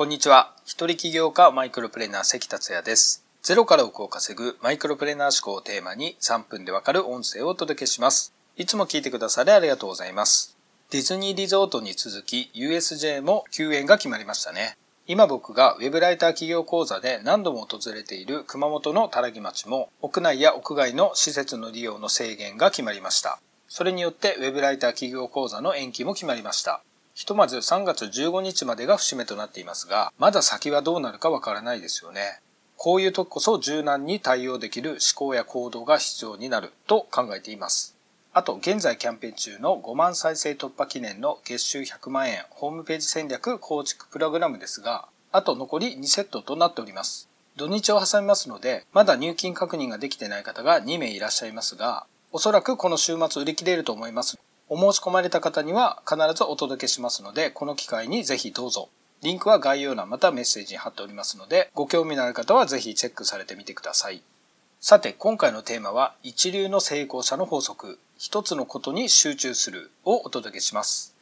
こんにちは。一人起業家マイクロプレーナー関達也です。ゼロから億を稼ぐマイクロプレーナー思考をテーマに3分でわかる音声をお届けします。いつも聞いてくださりありがとうございます。ディズニーリゾートに続き USJ も休園が決まりましたね。今僕がウェブライター企業講座で何度も訪れている熊本の多良木町も屋内や屋外の施設の利用の制限が決まりました。それによってウェブライター企業講座の延期も決まりました。ひとまず3月15日までが節目となっていますが、まだ先はどうなるかわからないですよね。こういう時こそ柔軟に対応できる思考や行動が必要になると考えています。あと、現在キャンペーン中の5万再生突破記念の月収100万円ホームページ戦略構築プログラムですが、あと残り2セットとなっております。土日を挟みますので、まだ入金確認ができてない方が2名いらっしゃいますが、おそらくこの週末売り切れると思います。お申し込まれた方には必ずお届けしますので、この機会にぜひどうぞ。リンクは概要欄またメッセージに貼っておりますので、ご興味のある方はぜひチェックされてみてください。さて、今回のテーマは、一流の成功者の法則、一つのことに集中するをお届けします。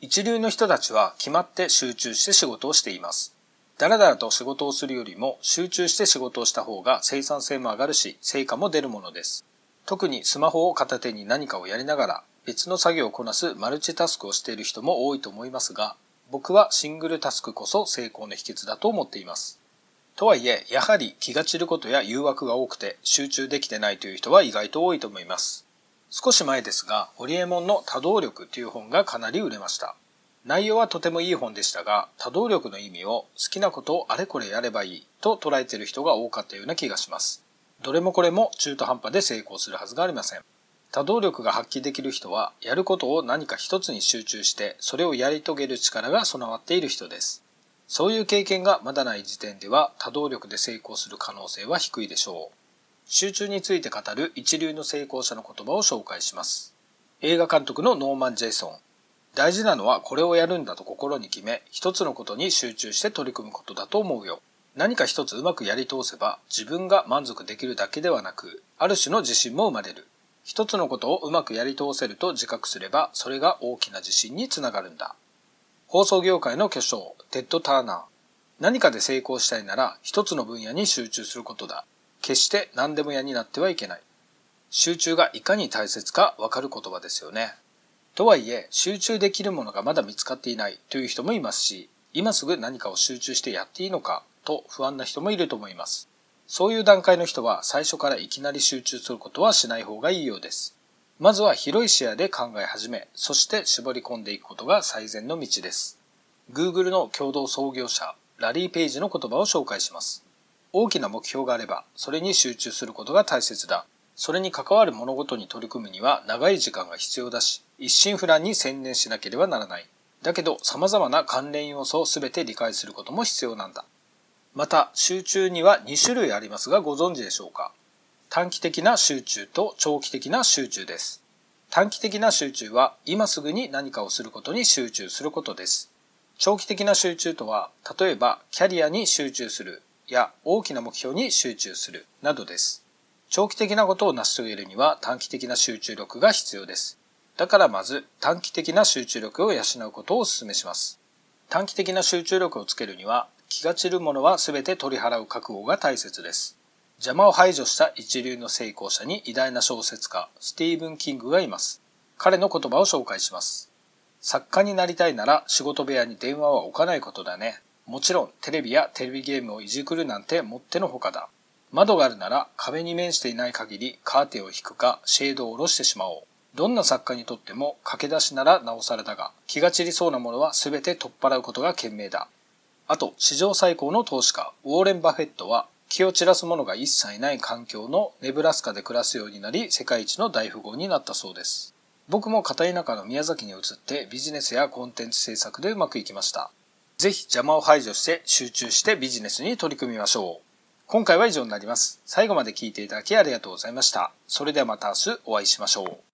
一流の人たちは決まって集中して仕事をしています。だらだらと仕事をするよりも集中して仕事をした方が生産性も上がるし、成果も出るものです。特にスマホを片手に何かをやりながら別の作業をこなすマルチタスクをしている人も多いと思いますが、僕はシングルタスクこそ成功の秘訣だと思っています。とはいえ、やはり気が散ることや誘惑が多くて集中できてないという人は意外と多いと思います。少し前ですが、ホリエモンの多動力という本がかなり売れました。内容はとてもいい本でしたが、多動力の意味を好きなことをあれこれやればいいと捉えている人が多かったような気がします。どれもこれも中途半端で成功するはずがありません。多動力が発揮できる人は、やることを何か一つに集中して、それをやり遂げる力が備わっている人です。そういう経験がまだない時点では、多動力で成功する可能性は低いでしょう。集中について語る一流の成功者の言葉を紹介します。映画監督のノーマン・ジェイソン。大事なのはこれをやるんだと心に決め、一つのことに集中して取り組むことだと思うよ。何か一つうまくやり通せば、自分が満足できるだけではなく、ある種の自信も生まれる。一つのことをうまくやり通せると自覚すれば、それが大きな自信につながるんだ。放送業界の巨匠、テッド・ターナー。何かで成功したいなら、一つの分野に集中することだ。決して何でも屋になってはいけない。集中がいかに大切かわかる言葉ですよね。とはいえ、集中できるものがまだ見つかっていないという人もいますし、今すぐ何かを集中してやっていいのかと不安な人もいると思います。そういう段階の人は最初からいきなり集中することはしない方がいいようです。まずは広い視野で考え始め、そして絞り込んでいくことが最善の道です。Google の共同創業者、ラリー・ペイジの言葉を紹介します。大きな目標があれば、それに集中することが大切だ。それに関わる物事に取り組むには長い時間が必要だし、一心不乱に専念しなければならない。だけど、様々な関連要素を全て理解することも必要なんだ。また、集中には2種類ありますがご存知でしょうか？短期的な集中と長期的な集中です。短期的な集中は今すぐに何かをすることに集中することです。長期的な集中とは、例えばキャリアに集中するや大きな目標に集中するなどです。長期的なことを成し遂げるには短期的な集中力が必要です。だからまず短期的な集中力を養うことをお勧めします。短期的な集中力をつけるには気が散るものは全て取り払う覚悟が大切です。邪魔を排除した一流の成功者に偉大な小説家、スティーブン・キングがいます。彼の言葉を紹介します。作家になりたいなら仕事部屋に電話は置かないことだね。もちろんテレビやテレビゲームをいじくるなんてもってのほかだ。窓があるなら壁に面していない限りカーテンを引くかシェードを下ろしてしまおう。どんな作家にとっても駆け出しならなおさらだが、気が散りそうなものは全て取っ払うことが賢明だ。あと、史上最高の投資家、ウォーレン・バフェットは、気を散らすものが一切ない環境のネブラスカで暮らすようになり、世界一の大富豪になったそうです。僕も片田舎の宮崎に移ってビジネスやコンテンツ制作でうまくいきました。ぜひ邪魔を排除して集中してビジネスに取り組みましょう。今回は以上になります。最後まで聞いていただきありがとうございました。それではまた明日お会いしましょう。